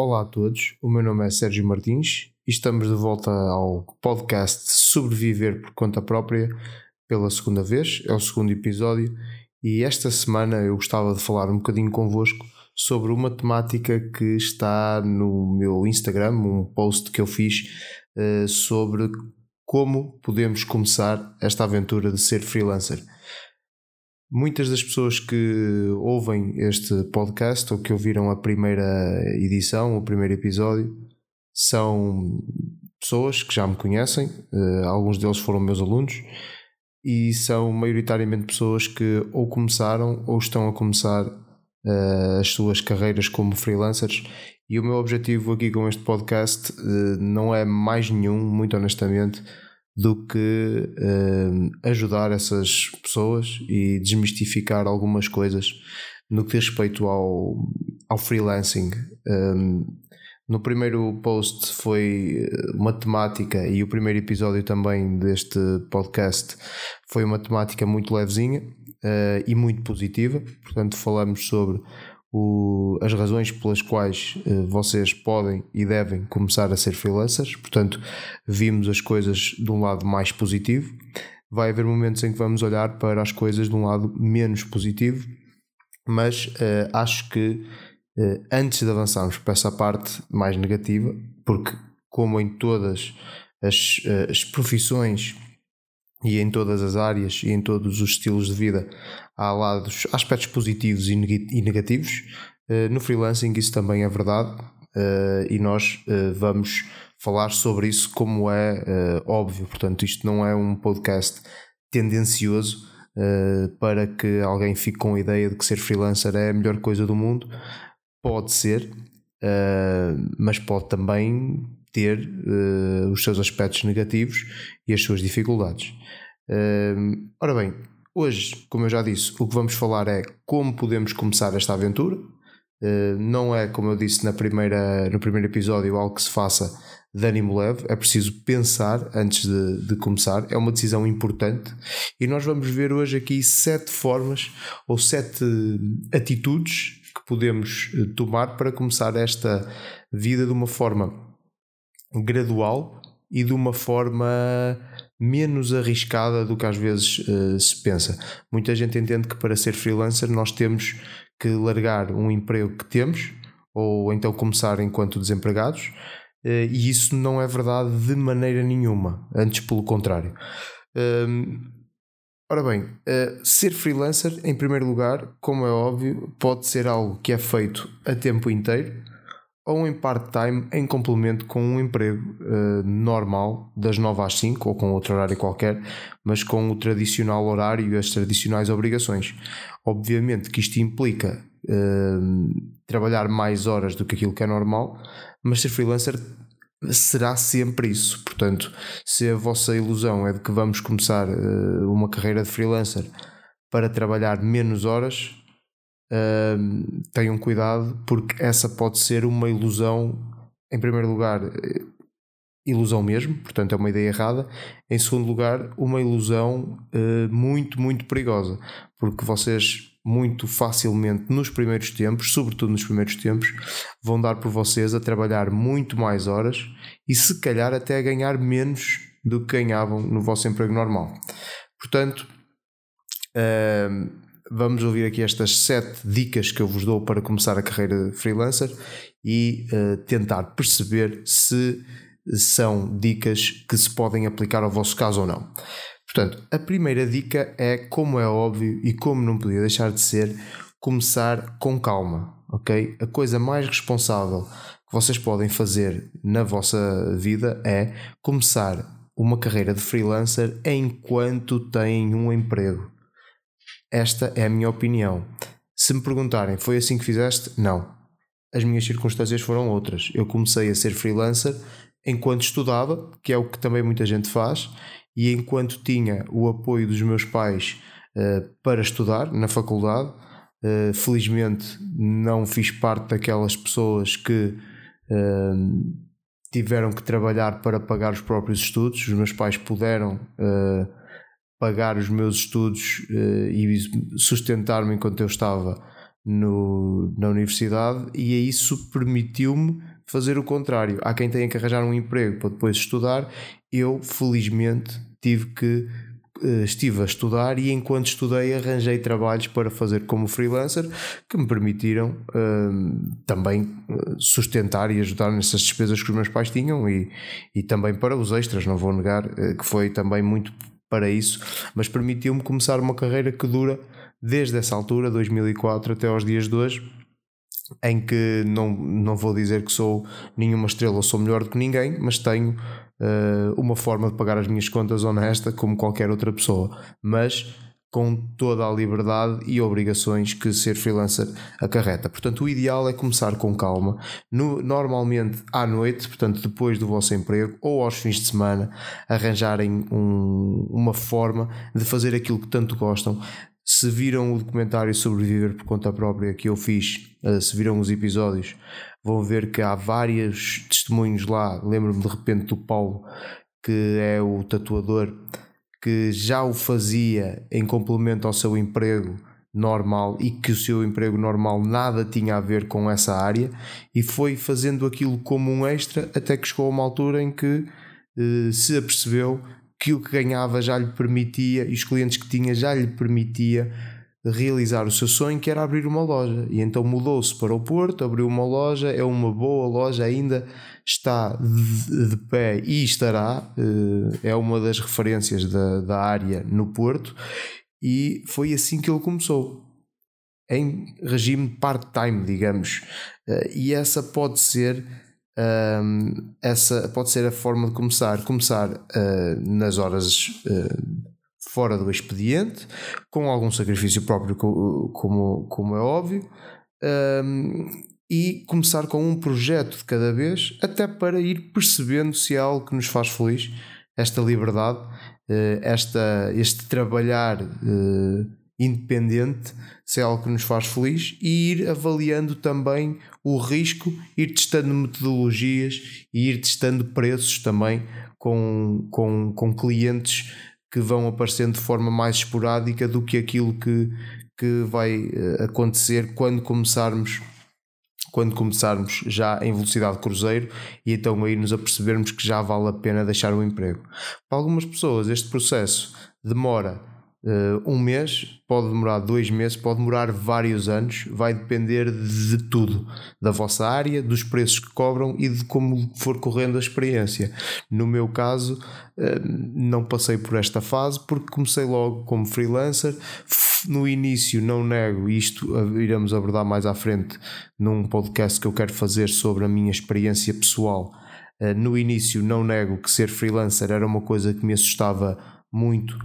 Olá a todos, o meu nome é Sérgio Martins e estamos de volta ao podcast Sobreviver por Conta Própria pela segunda vez, é o segundo episódio e esta semana eu gostava de falar um bocadinho convosco sobre uma temática que está no meu Instagram, um post que eu fiz uh, sobre como podemos começar esta aventura de ser freelancer. Muitas das pessoas que ouvem este podcast ou que ouviram a primeira edição, o primeiro episódio, são pessoas que já me conhecem, uh, alguns deles foram meus alunos e são maioritariamente pessoas que ou começaram ou estão a começar uh, as suas carreiras como freelancers. E o meu objetivo aqui com este podcast uh, não é mais nenhum, muito honestamente, do que uh, ajudar essas pessoas e desmistificar algumas coisas no que diz respeito ao, ao freelancing. Um, no primeiro post foi uma temática e o primeiro episódio também deste podcast foi uma temática muito levezinha uh, e muito positiva. Portanto, falamos sobre o, as razões pelas quais uh, vocês podem e devem começar a ser freelancers. Portanto, vimos as coisas de um lado mais positivo. Vai haver momentos em que vamos olhar para as coisas de um lado menos positivo, mas uh, acho que uh, antes de avançarmos para essa parte mais negativa, porque, como em todas as, as profissões e em todas as áreas e em todos os estilos de vida há lados, aspectos positivos e negativos. Eh, no freelancing isso também é verdade eh, e nós eh, vamos falar sobre isso como é óbvio. Portanto, isto não é um podcast tendencioso para que alguém fique com a ideia de que ser freelancer é a melhor coisa do mundo. Pode ser, mas pode também ter os seus aspectos negativos e as suas dificuldades. ora bem, Hoje, como eu já disse, o que vamos falar é como podemos começar esta aventura. Uh, não é, como eu disse na primeira, no primeiro episódio, algo que se faça de ânimo leve, é preciso pensar antes de, de, começar, é uma decisão importante e nós vamos ver hoje aqui sete formas ou sete atitudes que podemos eh, tomar para começar esta vida de uma forma gradual e de uma forma menos arriscada do que às vezes uh, se pensa. Muita gente entende que para ser freelancer nós temos que largar um emprego que temos ou então começar enquanto desempregados. Uh, e isso não é verdade de maneira nenhuma, antes pelo contrário. Uh, ora bem, uh, ser freelancer, em primeiro lugar, como é óbvio, pode ser algo que é feito a tempo inteiro ou em part-time em complemento com um emprego uh, normal, das 9 às 5 ou com outro horário qualquer, mas com o tradicional horário e as tradicionais obrigações. Obviamente que isto implica uh, trabalhar mais horas do que aquilo que é normal, mas ser freelancer será sempre isso. Portanto, se a vossa ilusão é de que vamos começar uh, uma carreira de freelancer para trabalhar menos horas, tenham cuidado, porque essa pode ser uma ilusão, em primeiro lugar, eh, ilusão mesmo, portanto é uma ideia errada. Em segundo lugar, uma ilusão uh, muito, muito perigosa, porque vocês muito facilmente nos primeiros tempos, sobretudo nos primeiros tempos, vão dar por vocês a trabalhar muito mais horas e se calhar até a ganhar menos do que ganhavam no vosso emprego normal. Portanto, uh, vamos ouvir aqui estas sete dicas que eu vos dou para começar a carreira de freelancer e uh, tentar perceber se são dicas que se podem aplicar ao vosso caso ou não. Portanto, a primeira dica é, como é óbvio e como não podia deixar de ser, começar com calma, ok? A coisa mais responsável que vocês podem fazer na vossa vida é começar uma carreira de freelancer enquanto têm um emprego. Esta é a minha opinião. Se me perguntarem, foi assim que fizeste? Não. As minhas circunstâncias foram outras. Eu comecei a ser freelancer enquanto estudava, que é o que também muita gente faz, e enquanto tinha o apoio dos meus pais uh, para estudar na faculdade. Uh, felizmente não fiz parte daquelas pessoas que uh, tiveram que trabalhar para pagar os próprios estudos. Os meus pais puderam pagar os meus estudos uh, e sustentar-me enquanto eu estava no, na universidade, e isso permitiu-me fazer o contrário. Há quem tenha que arranjar um emprego para depois estudar. Eu, felizmente, tive que eh, estive a estudar e enquanto estudei arranjei trabalhos para fazer como freelancer que me permitiram uh, também sustentar e ajudar nessas despesas que os meus pais tinham e, e também para os extras, não vou negar uh, que foi também muito para isso, mas permitiu-me começar uma carreira que dura desde essa altura, 2004 até aos dias de hoje, em que não, não vou dizer que sou nenhuma estrela ou sou melhor do que ninguém, mas tenho uh, uma forma de pagar as minhas contas honesta como qualquer outra pessoa, mas com toda a liberdade e obrigações que ser freelancer acarreta. Portanto, o ideal é começar com calma, no, normalmente à noite, portanto, depois do vosso emprego ou aos fins de semana, arranjarem um, uma forma de fazer aquilo que tanto gostam. Se viram o documentário Sobreviver por conta própria que eu fiz, uh, se viram os episódios, vão ver que há vários testemunhos lá. Lembro-me de repente do Paulo, que é o tatuador, que já o fazia em complemento ao seu emprego normal e que o seu emprego normal nada tinha a ver com essa área e foi fazendo aquilo como um extra até que chegou a uma altura em que eh, se apercebeu que o que ganhava já lhe permitia e os clientes que tinha já lhe permitia realizar o seu sonho, que era abrir uma loja. E então mudou-se para o Porto, abriu uma loja, é uma boa loja, ainda está de, de pé e estará, eh, é uma das referências da, da área no Porto, e foi assim que ele começou. Em regime part-time, digamos. Eh, e essa pode ser ehm, essa pode ser a forma de começar. Começar uh, nas horas fora do expediente, com algum sacrifício próprio, como, como é óbvio, um, e começar com um projeto de cada vez, até para ir percebendo se é algo que nos faz feliz, esta liberdade, eh, esta, este trabalhar uh, independente, se é algo que nos faz feliz, e ir avaliando também o risco, ir testando metodologias e ir testando preços também com, com, com clientes que vão aparecendo de forma mais esporádica do que aquilo que, que vai eh, acontecer quando começarmos quando começarmos já em velocidade cruzeiro e então aí nos apercebermos que já vale a pena deixar o emprego. Para algumas pessoas este processo demora uh, um mês, pode demorar dois meses, pode demorar vários anos, vai depender de tudo, da vossa área, dos preços que cobram e de como for correndo a experiência. No meu caso, uh, não passei por esta fase porque comecei logo como freelancer. No início, não nego, isto iremos abordar mais à frente num podcast que eu quero fazer sobre a minha experiência pessoal. Uh, no início, não nego que ser freelancer era uma coisa que me assustava muito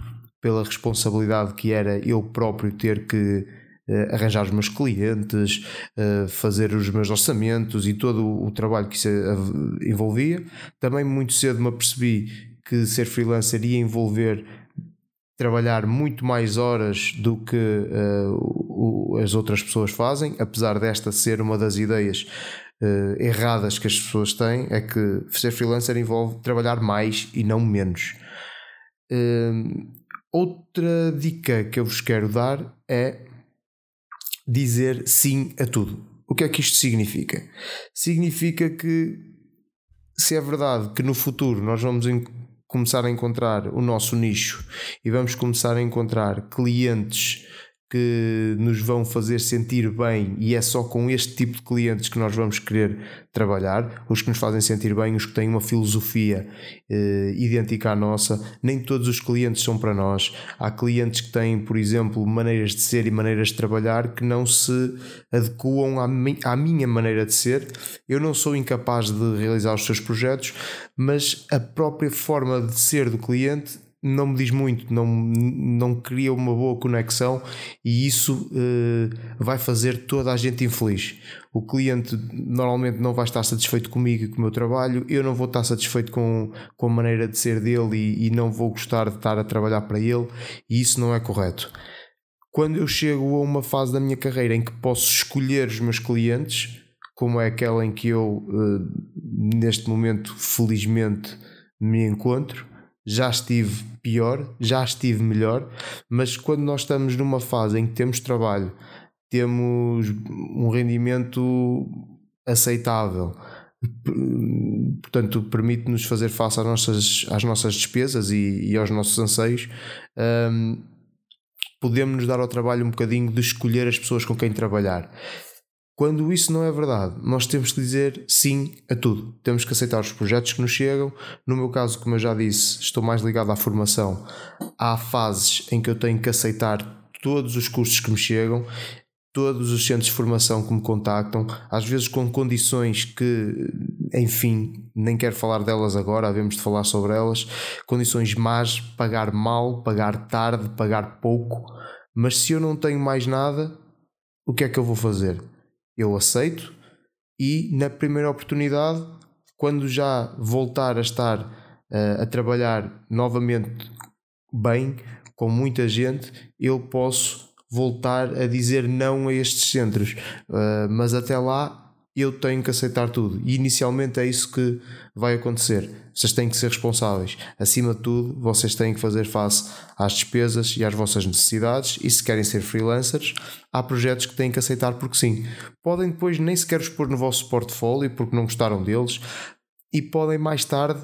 pela responsabilidade que era eu próprio ter que uh, arranjar os meus clientes, uh, fazer os meus orçamentos e todo o, trabalho que isso envolvia. Também muito cedo me apercebi que ser freelancer ia envolver trabalhar muito mais horas do que uh, o, as outras pessoas fazem, apesar desta ser uma das ideias uh, erradas que as pessoas têm, é que ser freelancer envolve trabalhar mais e não menos. Uh, Outra dica que eu vos quero dar é dizer sim a tudo. O que é que isto significa? Significa que, se é verdade que no futuro nós vamos começar a encontrar o nosso nicho e vamos começar a encontrar clientes que nos vão fazer sentir bem e é só com este tipo de clientes que nós vamos querer trabalhar, os que nos fazem sentir bem, os que têm uma filosofia eh, idêntica à nossa. Nem todos os clientes são para nós. Há clientes que têm, por exemplo, maneiras de ser e maneiras de trabalhar que não se adequam à, mi à minha maneira de ser. Eu não sou incapaz de realizar os seus projetos, mas a própria forma de ser do cliente não me diz muito, não, não cria uma boa conexão e isso uh, vai fazer toda a gente infeliz. O cliente normalmente não vai estar satisfeito comigo e com o meu trabalho, eu não vou estar satisfeito com, com a maneira de ser dele e, e não vou gostar de estar a trabalhar para ele e isso não é correto. Quando eu chego a uma fase da minha carreira em que posso escolher os meus clientes, como é aquela em que eu, uh, neste momento, felizmente, me encontro já estive pior, já estive melhor, mas quando nós estamos numa fase em que temos trabalho, temos um rendimento aceitável, portanto, permite-nos fazer face às nossas, às nossas despesas e, e aos nossos anseios. Um, podemos nos dar ao trabalho um bocadinho de escolher as pessoas com quem trabalhar. Quando isso não é verdade, nós temos que dizer sim a tudo. Temos que aceitar os projetos que nos chegam. No meu caso, como eu já disse, estou mais ligado à formação. Há fases em que eu tenho que aceitar todos os cursos que me chegam, todos os centros de formação que me contactam, às vezes com condições que, enfim, nem quero falar delas agora, havemos de falar sobre elas. Condições más, pagar mal, pagar tarde, pagar pouco. Mas se eu não tenho mais nada, o que é que eu vou fazer? Eu aceito e na primeira oportunidade, quando já voltar a estar uh, a trabalhar novamente bem, com muita gente, eu posso voltar a dizer não a estes centros. Uh, mas até lá eu tenho que aceitar tudo. E inicialmente é isso que vai acontecer. Vocês têm que ser responsáveis. Acima de tudo, vocês têm que fazer face às despesas e às vossas necessidades. E se querem ser freelancers, há projetos que têm que aceitar porque sim. Podem depois nem sequer pôr no vosso portfólio porque não gostaram deles. E podem mais tarde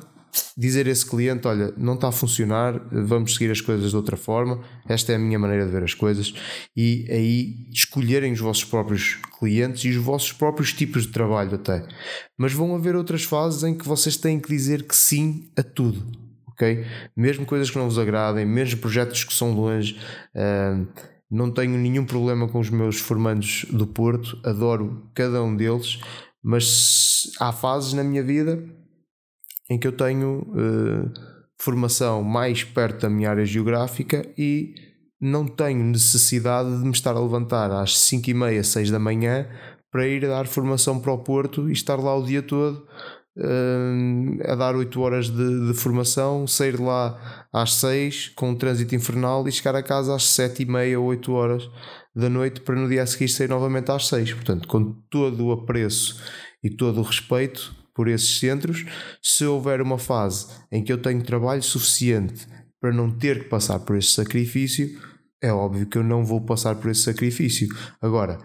dizer a esse cliente: olha, não está a funcionar, vamos seguir as coisas de outra forma, esta é a minha maneira de ver as coisas, e aí escolherem os vossos próprios clientes e os vossos próprios tipos de trabalho, até. Mas vão haver outras fases em que vocês têm que dizer que sim a tudo, ok? Mesmo coisas que não vos agradem, mesmo projetos que são longe. Uh, não tenho nenhum problema com os meus formandos do Porto, adoro cada um deles, mas há fases na minha vida em que eu tenho uh, formação mais perto da minha área geográfica e não tenho necessidade de me estar a levantar às 5 e meia, 6 da manhã para ir dar formação para o Porto e estar lá o dia todo uh, a dar 8 horas de, de, formação, sair de lá às 6 com um trânsito infernal e chegar a casa às 7 e meia, 8 horas da noite para no dia a seguir sair novamente às 6. Portanto, com todo o apreço e todo o respeito, por esses centros, se houver uma fase em que eu tenho trabalho suficiente para não ter que passar por esse sacrifício, é óbvio que eu não vou passar por esse sacrifício. Agora,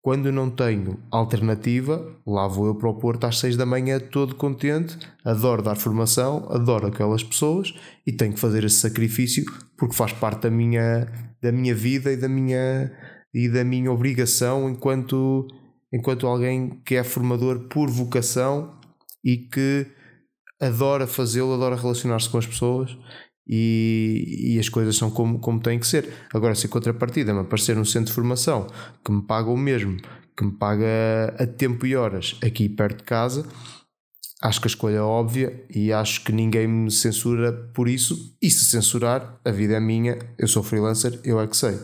quando não tenho alternativa, lá vou eu para o Porto às 6 da manhã, todo contente, adoro dar formação, adoro aquelas pessoas e tenho que fazer esse sacrifício porque faz parte da minha, da minha vida e da minha, e da minha obrigação enquanto, enquanto alguém que é formador por vocação e que adora fazê-lo, adora relacionar-se com as pessoas e, e, as coisas são como, como têm que ser. Agora, se a contrapartida me aparecer um centro de formação que me paga o mesmo, que me paga a tempo e horas aqui perto de casa, acho que a escolha é óbvia e acho que ninguém me censura por isso. E se censurar, a vida é minha, eu sou freelancer, eu é que sei.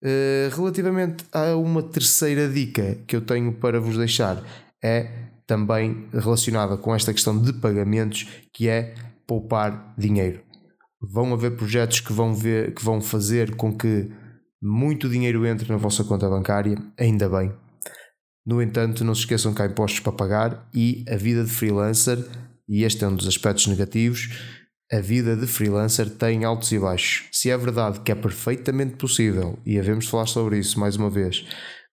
Uh, relativamente a uma terceira dica que eu tenho para vos deixar é também relacionada com esta questão de pagamentos, que é poupar dinheiro. Vão haver projetos que vão, ver, que vão fazer com que muito dinheiro entre na vossa conta bancária, ainda bem. No entanto, não se esqueçam que há impostos para pagar e a vida de freelancer, e este é um dos aspectos negativos, a vida de freelancer tem altos e baixos. Se é verdade que é perfeitamente possível, e havemos de falar sobre isso mais uma vez,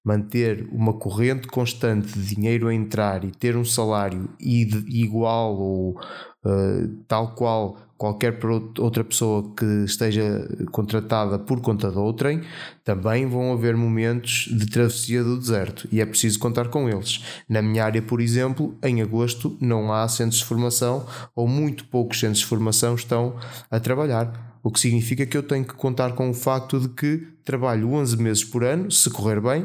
manter uma corrente constante de dinheiro a entrar e ter um salário igual ou uh, tal qual qualquer outra pessoa que esteja contratada por conta de outrem, também vão haver momentos de travessia do deserto e é preciso contar com eles. Na minha área, por exemplo, em agosto não há centros de formação ou muito poucos centros de formação estão a trabalhar. O que significa que eu tenho que contar com o facto de que trabalho 11 meses por ano, se correr bem,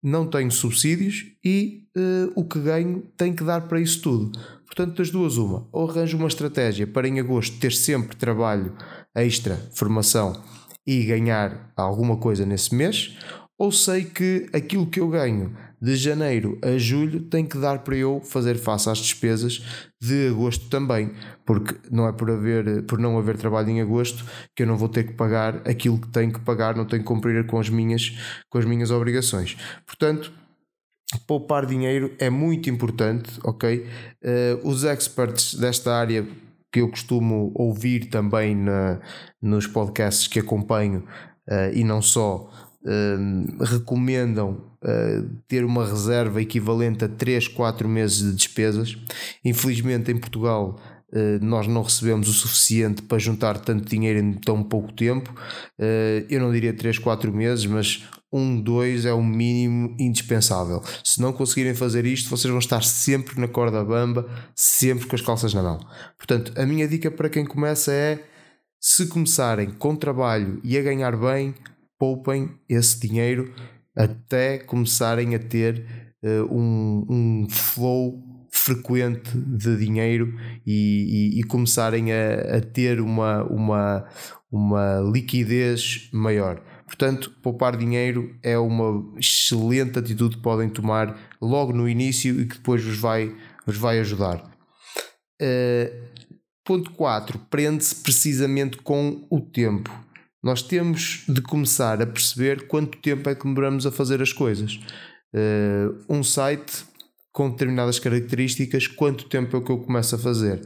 não tenho subsídios e uh, o que ganho tem que dar para isso tudo. Portanto, das duas, uma. Ou arranjo uma estratégia para em agosto ter sempre trabalho extra, formação e ganhar alguma coisa nesse mês, ou sei que aquilo que eu ganho de janeiro a julho tem que dar para eu fazer face às despesas de agosto também, porque não é por, haver, por não haver trabalho em agosto que eu não vou ter que pagar aquilo que tenho que pagar, não tenho que cumprir com as minhas, com as minhas obrigações. Portanto, poupar dinheiro é muito importante, ok? Uh, os experts desta área que eu costumo ouvir também na, nos podcasts que acompanho uh, e não só uh, recomendam uh, ter uma reserva equivalente a 3, 4 meses de despesas. Infelizmente, em Portugal, Uh, nós não recebemos o suficiente para juntar tanto dinheiro em tão pouco tempo. Uh, eu não diria 3, 4 meses, mas um, dois é o mínimo indispensável. Se não conseguirem fazer isto, vocês vão estar sempre na corda bamba, sempre com as calças na mão. Portanto, a minha dica para quem começa é: se começarem com trabalho e a ganhar bem, poupem esse dinheiro até começarem a ter uh, um, um flow frequente de dinheiro e, e, e começarem a, a, ter uma, uma, uma liquidez maior. Portanto, poupar dinheiro é uma excelente atitude que podem tomar logo no início e que depois vos vai, vos vai ajudar. Uh, ponto 4. Prende-se precisamente com o tempo. Nós temos de começar a perceber quanto tempo é que demoramos a fazer as coisas. Uh, um site com determinadas características, quanto tempo é que eu começo a fazer?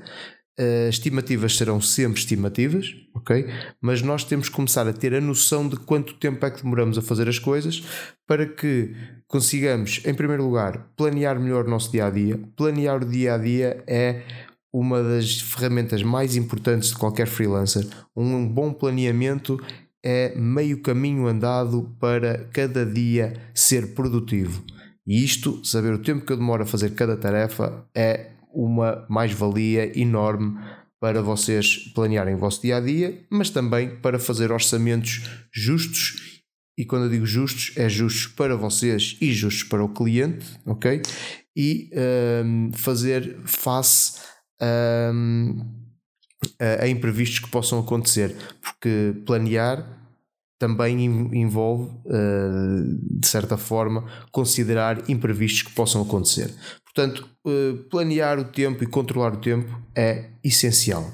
Uh, estimativas serão sempre estimativas, ok? Mas nós temos que começar a ter a noção de quanto tempo é que demoramos a fazer as coisas para que consigamos, em primeiro lugar, planear melhor o nosso dia a dia. Planear o dia a dia é uma das ferramentas mais importantes de qualquer freelancer. Um bom planeamento é meio caminho andado para cada dia ser produtivo. E isto, saber o tempo que eu demoro a fazer cada tarefa, é uma mais-valia enorme para vocês planearem o vosso dia a dia, mas também para fazer orçamentos justos. E quando eu digo justos, é justos para vocês e justos para o cliente, ok? E um, fazer face a, a imprevistos que possam acontecer, porque planear também envolve, de certa forma, considerar imprevistos que possam acontecer. Portanto, eh, planear o tempo e controlar o tempo é essencial.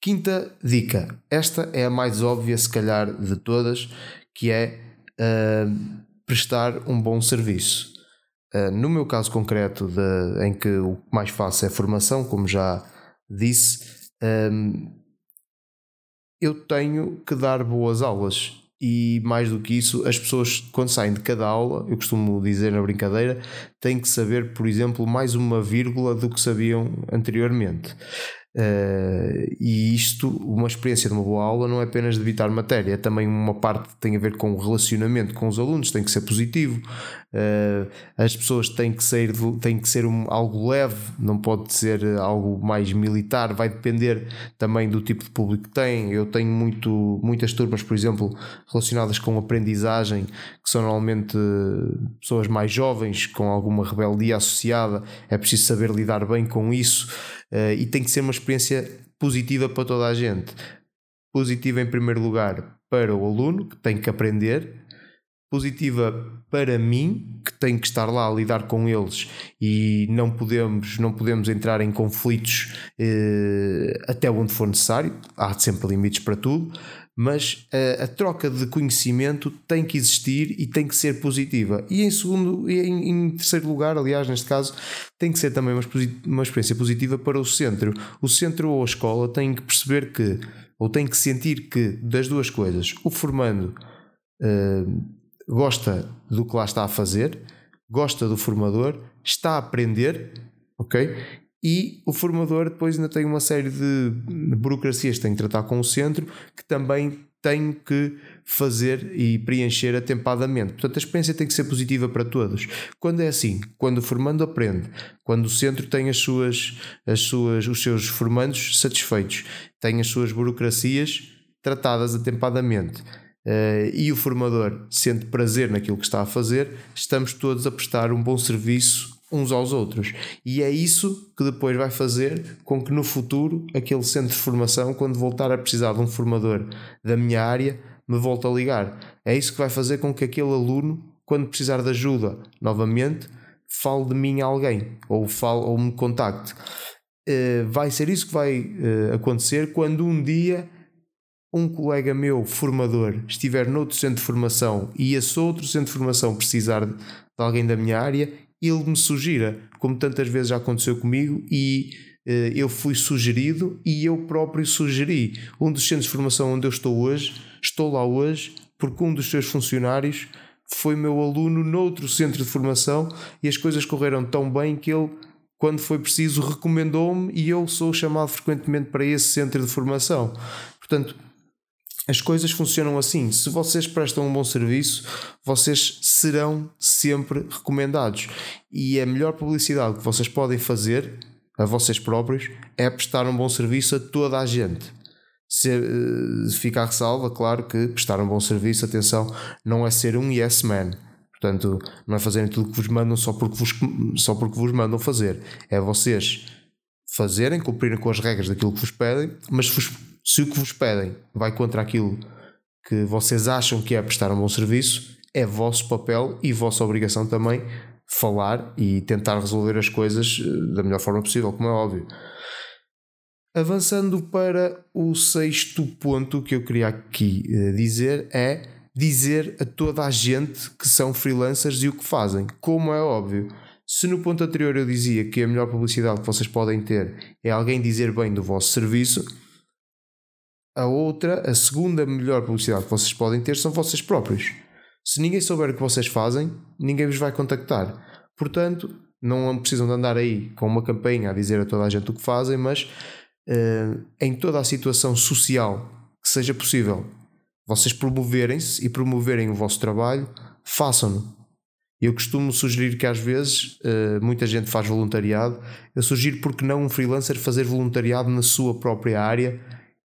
Quinta dica. Esta é a mais óbvia, se calhar, de todas, que é uh, prestar um bom serviço. Uh, no meu caso concreto, de, em que o mais faço é formação, como já disse, eu tenho que dar boas aulas e mais do que isso, as pessoas quando saem de cada aula, eu costumo dizer na brincadeira, têm que saber, por exemplo, mais uma vírgula do que sabiam anteriormente. Uh, e isto, uma experiência de uma boa aula, não é apenas de evitar matéria, é também uma parte que tem a ver com o relacionamento com os alunos, tem que ser positivo. Uh, as pessoas têm que ser, têm que ser um, algo leve, não pode ser algo mais militar, vai depender também do tipo de público que tem. Eu tenho muito, muitas turmas, por exemplo, relacionadas com aprendizagem, que são normalmente pessoas mais jovens, com alguma rebeldia associada, é preciso saber lidar bem com isso. Uh, e tem que ser uma experiência positiva para toda a gente. Positiva em primeiro lugar para o aluno, que tem que aprender, positiva para mim, que tenho que estar lá a lidar com eles e não podemos, não podemos entrar em conflitos eh, até onde for necessário, há sempre limites para tudo, mas a, a, troca de conhecimento tem que existir e tem que ser positiva. E em segundo, e em, em, terceiro lugar, aliás, neste caso, tem que ser também uma, uma experiência positiva para o centro. O centro ou a escola têm que perceber que, ou têm que sentir que, das duas coisas, o formando uh, gosta do que lá está a fazer, gosta do formador, está a aprender, ok? E o formador depois ainda tem uma série de burocracias que tem que tratar com o centro que também tem que fazer e preencher atempadamente. Portanto, a experiência tem que ser positiva para todos. Quando é assim, quando o formando aprende, quando o centro tem as suas, as suas, os seus formandos satisfeitos, tem as suas burocracias tratadas atempadamente. Uh, e o formador sente prazer naquilo que está a fazer, estamos todos a prestar um bom serviço uns aos outros. E é isso que depois vai fazer com que no futuro aquele centro de formação, quando voltar a precisar de um formador da minha área, me volte a ligar. É isso que vai fazer com que aquele aluno, quando precisar de ajuda novamente, fale de mim a alguém ou, fale, ou me contacte. Uh, vai ser isso que vai uh, acontecer quando um dia um colega meu formador estiver noutro centro de formação e esse outro centro de formação precisar de alguém da minha área, ele me sugira, como tantas vezes já aconteceu comigo, e uh, eu fui sugerido e eu próprio sugeri. Um dos centros de formação onde eu estou hoje, estou lá hoje porque um dos seus funcionários foi meu aluno noutro centro de formação e as coisas correram tão bem que ele, quando foi preciso, recomendou-me e eu sou chamado frequentemente para esse centro de formação. Portanto, as coisas funcionam assim. Se vocês prestam um bom serviço, vocês serão sempre recomendados. E a melhor publicidade que vocês podem fazer a vocês próprios é prestar um bom serviço a toda a gente. Se uh, fica a ressalva, claro que prestar um bom serviço, atenção, não é ser um yes man. Portanto, não é fazerem tudo o que vos mandam só porque vos, só porque vos mandam fazer. É vocês fazerem, cumprirem com as regras daquilo que vos pedem, mas vos se o que vos pedem vai contra aquilo que vocês acham que é prestar um bom serviço, é vosso papel e vossa obrigação também falar e tentar resolver as coisas eh, da melhor forma possível, como é óbvio. Avançando para o sexto ponto que eu queria aqui eh, dizer é dizer a toda a gente que são freelancers e o que fazem, como é óbvio. Se no ponto anterior eu dizia que a melhor publicidade que vocês podem ter é alguém dizer bem do vosso serviço, a outra, a segunda melhor publicidade que vocês podem ter são vocês próprios. Se ninguém souber o que vocês fazem, ninguém vos vai contactar. Portanto, não precisam de andar aí com uma campanha a dizer a toda a gente o que fazem, mas uh, em toda a situação social que seja possível, vocês promoverem-se e promoverem o vosso trabalho, façam-no. Eu costumo sugerir que às vezes uh, muita gente faz voluntariado. Eu sugiro porque não um freelancer fazer voluntariado na sua própria área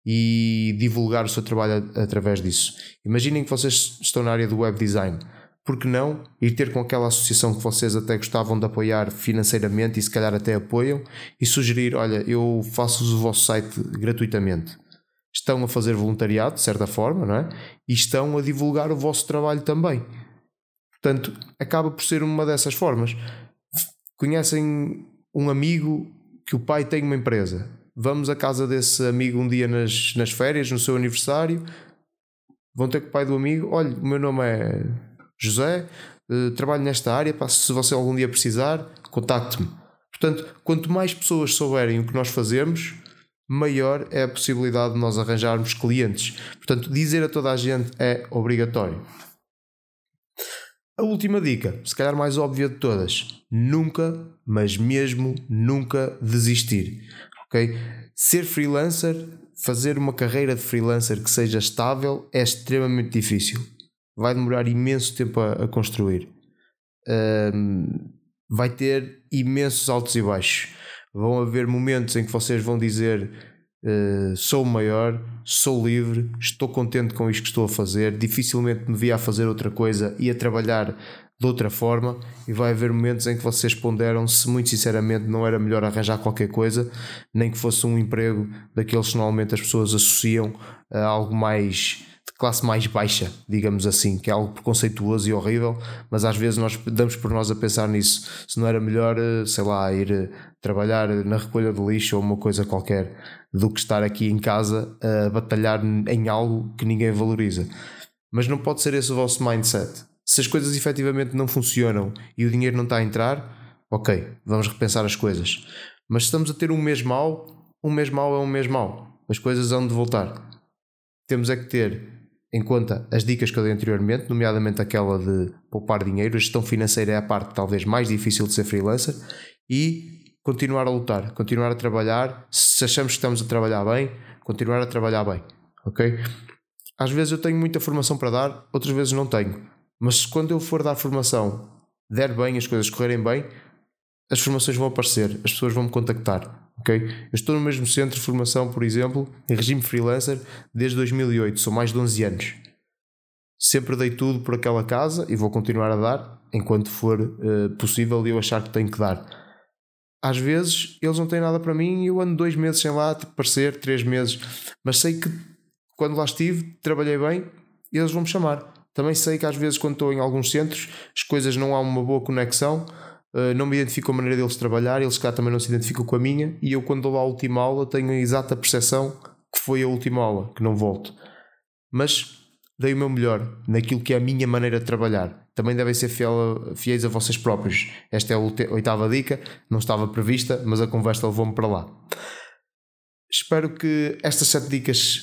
e divulgar o seu trabalho através disso. Imaginem que vocês estão na área do web design. Por que não ir ter com aquela associação que vocês até gostavam de apoiar financeiramente e se calhar até apoiam e sugerir: olha, eu faço o vosso site gratuitamente. Estão a fazer voluntariado, de certa forma, não é? E estão a divulgar o vosso trabalho também. Portanto, acaba por ser uma dessas formas. Conhecem um amigo que o pai tem uma empresa vamos à casa desse amigo um dia nas, nas férias, no seu aniversário. Vão ter com o pai do amigo: olha, o meu nome é José, uh, trabalho nesta área. Se você algum dia precisar, contacte-me. Portanto, quanto mais pessoas souberem o que nós fazemos, maior é a possibilidade de nós arranjarmos clientes. Portanto, dizer a toda a gente é obrigatório. A última dica, se calhar mais óbvia de todas: nunca, mas mesmo nunca desistir ok? Ser freelancer, fazer uma carreira de freelancer que seja estável é extremamente difícil. Vai demorar imenso tempo a, a construir. Um, vai ter imensos altos e baixos. Vão haver momentos em que vocês vão dizer uh, sou maior, sou livre, estou contente com isto que estou a fazer, dificilmente me via a fazer outra coisa e a trabalhar de outra forma e vai haver momentos em que vocês ponderam se muito sinceramente não era melhor arranjar qualquer coisa, nem que fosse um emprego daqueles que normalmente as pessoas associam a algo mais de classe mais baixa, digamos assim, que é algo preconceituoso e horrível, mas às vezes nós damos por nós a pensar nisso, se não era melhor, eh, sei lá, ir eh, trabalhar na recolha de lixo ou uma coisa qualquer, do que estar aqui em casa a batalhar em algo que ninguém valoriza. Mas não pode ser esse o vosso mindset se as coisas efetivamente não funcionam e o dinheiro não está a entrar, ok, vamos repensar as coisas. Mas se estamos a ter um mês mau, um mês mau é um mês mau. As coisas vão de voltar. Temos é que ter em conta as dicas que eu dei anteriormente, nomeadamente aquela de poupar dinheiro. A gestão financeira é a parte talvez mais difícil de ser freelancer e continuar a lutar, continuar a trabalhar. Se achamos que estamos a trabalhar bem, continuar a trabalhar bem, ok? Às vezes eu tenho muita formação para dar, outras vezes não tenho. Mas quando eu for dar formação, der bem, as coisas correrem bem, as formações vão aparecer, as pessoas vão me contactar. ok? Eu estou no mesmo centro de formação, por exemplo, em regime freelancer, desde 2008, são mais de 11 anos. Sempre dei tudo por aquela casa e vou continuar a dar enquanto for uh, possível e eu achar que tenho que dar. Às vezes eles não têm nada para mim e eu ando dois meses sem lá parecer, três meses, mas sei que quando lá estive, trabalhei bem, eles vão me chamar. Também sei que às vezes, quando estou em alguns centros, as coisas não há uma boa conexão, uh, não me identifico com a maneira deles trabalhar, eles cá também não se identificam com a minha, e eu, quando dou lá a última aula, tenho a exata percepção que foi a última aula, que não volto. Mas dei o meu melhor naquilo que é a minha maneira de trabalhar. Também devem ser fiel, fiéis a vocês próprios. Esta é a oitava dica, não estava prevista, mas a conversa levou-me para lá. Espero que estas sete dicas,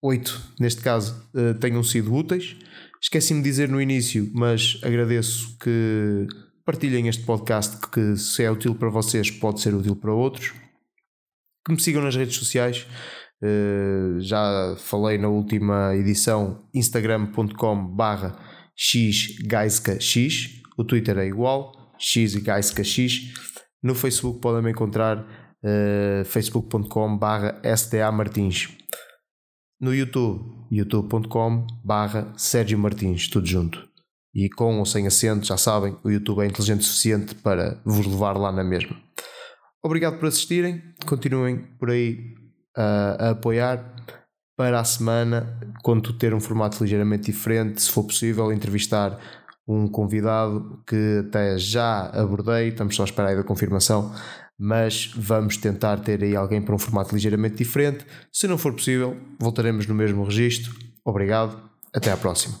oito neste caso, eh, tenham sido úteis. Esqueci-me de dizer no início, mas agradeço que partilhem este podcast, que se é útil para vocês, pode ser útil para outros. Que me sigam nas redes sociais. Uh, já falei na última edição instagram.com barra o Twitter é igual xgaiskax no Facebook podem me encontrar uh, facebook.com barra sdamartins no YouTube youtube.com barra Sérgio Martins tudo junto. E com ou sem acento já sabem o YouTube é inteligente o suficiente para vos levar lá na mesma. Obrigado por assistirem continuem por aí a, a apoiar. Para a semana, quando ter um formato ligeiramente diferente, se for possível, entrevistar um convidado que até já abordei, estamos só a esperar aí da confirmação, mas vamos tentar ter aí alguém para um formato ligeiramente diferente. Se não for possível, voltaremos no mesmo registro. Obrigado, até à próxima.